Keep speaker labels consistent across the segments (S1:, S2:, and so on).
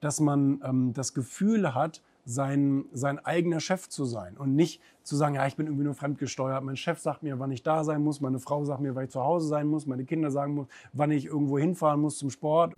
S1: dass man ähm, das Gefühl hat, sein, sein eigener Chef zu sein und nicht zu sagen, ja, ich bin irgendwie nur fremdgesteuert. Mein Chef sagt mir, wann ich da sein muss, meine Frau sagt mir, wann ich zu Hause sein muss, meine Kinder sagen muss, wann ich irgendwo hinfahren muss zum Sport.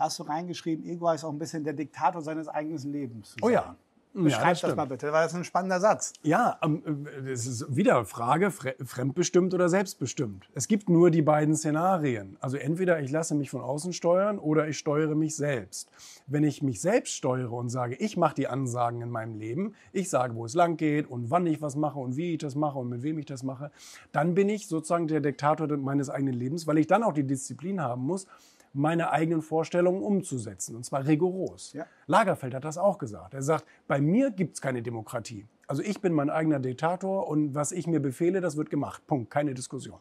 S2: hast du reingeschrieben, Ego ist auch ein bisschen der Diktator seines eigenen Lebens.
S1: Oh ja.
S2: Beschreib
S1: ja,
S2: das,
S1: das
S2: mal bitte, weil das ist ein spannender Satz.
S1: Ja, ähm, es ist wieder Frage, fremdbestimmt oder selbstbestimmt. Es gibt nur die beiden Szenarien. Also entweder ich lasse mich von außen steuern oder ich steuere mich selbst. Wenn ich mich selbst steuere und sage, ich mache die Ansagen in meinem Leben, ich sage, wo es lang geht und wann ich was mache und wie ich das mache und mit wem ich das mache, dann bin ich sozusagen der Diktator meines eigenen Lebens, weil ich dann auch die Disziplin haben muss, meine eigenen Vorstellungen umzusetzen, und zwar rigoros. Ja. Lagerfeld hat das auch gesagt. Er sagt, bei mir gibt es keine Demokratie. Also ich bin mein eigener Diktator und was ich mir befehle, das wird gemacht. Punkt, keine Diskussion.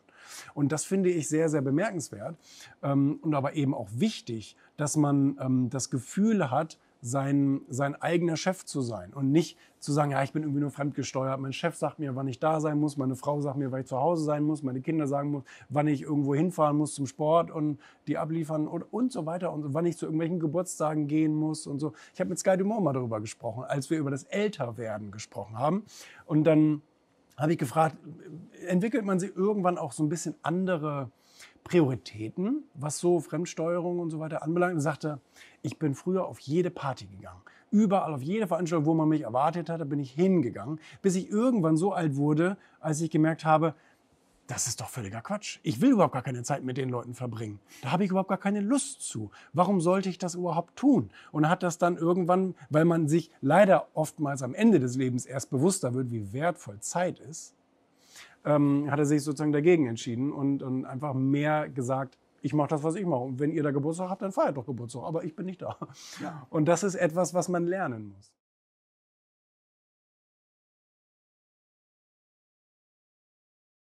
S1: Und das finde ich sehr, sehr bemerkenswert ähm, und aber eben auch wichtig, dass man ähm, das Gefühl hat, sein, sein eigener Chef zu sein und nicht zu sagen, ja, ich bin irgendwie nur fremdgesteuert. Mein Chef sagt mir, wann ich da sein muss, meine Frau sagt mir, wann ich zu Hause sein muss, meine Kinder sagen muss, wann ich irgendwo hinfahren muss zum Sport und die abliefern und, und so weiter und wann ich zu irgendwelchen Geburtstagen gehen muss und so. Ich habe mit Sky Dumont mal darüber gesprochen, als wir über das Älterwerden gesprochen haben und dann habe ich gefragt, entwickelt man sich irgendwann auch so ein bisschen andere Prioritäten, was so Fremdsteuerung und so weiter anbelangt. Und sagte, ich bin früher auf jede Party gegangen. Überall, auf jede Veranstaltung, wo man mich erwartet hatte, bin ich hingegangen, bis ich irgendwann so alt wurde, als ich gemerkt habe, das ist doch völliger Quatsch. Ich will überhaupt gar keine Zeit mit den Leuten verbringen. Da habe ich überhaupt gar keine Lust zu. Warum sollte ich das überhaupt tun? Und hat das dann irgendwann, weil man sich leider oftmals am Ende des Lebens erst bewusster wird, wie wertvoll Zeit ist, ähm, hat er sich sozusagen dagegen entschieden und, und einfach mehr gesagt, ich mache das, was ich mache. Und wenn ihr da Geburtstag habt, dann feiert doch Geburtstag. Aber ich bin nicht da. Ja. Und das ist etwas, was man lernen muss.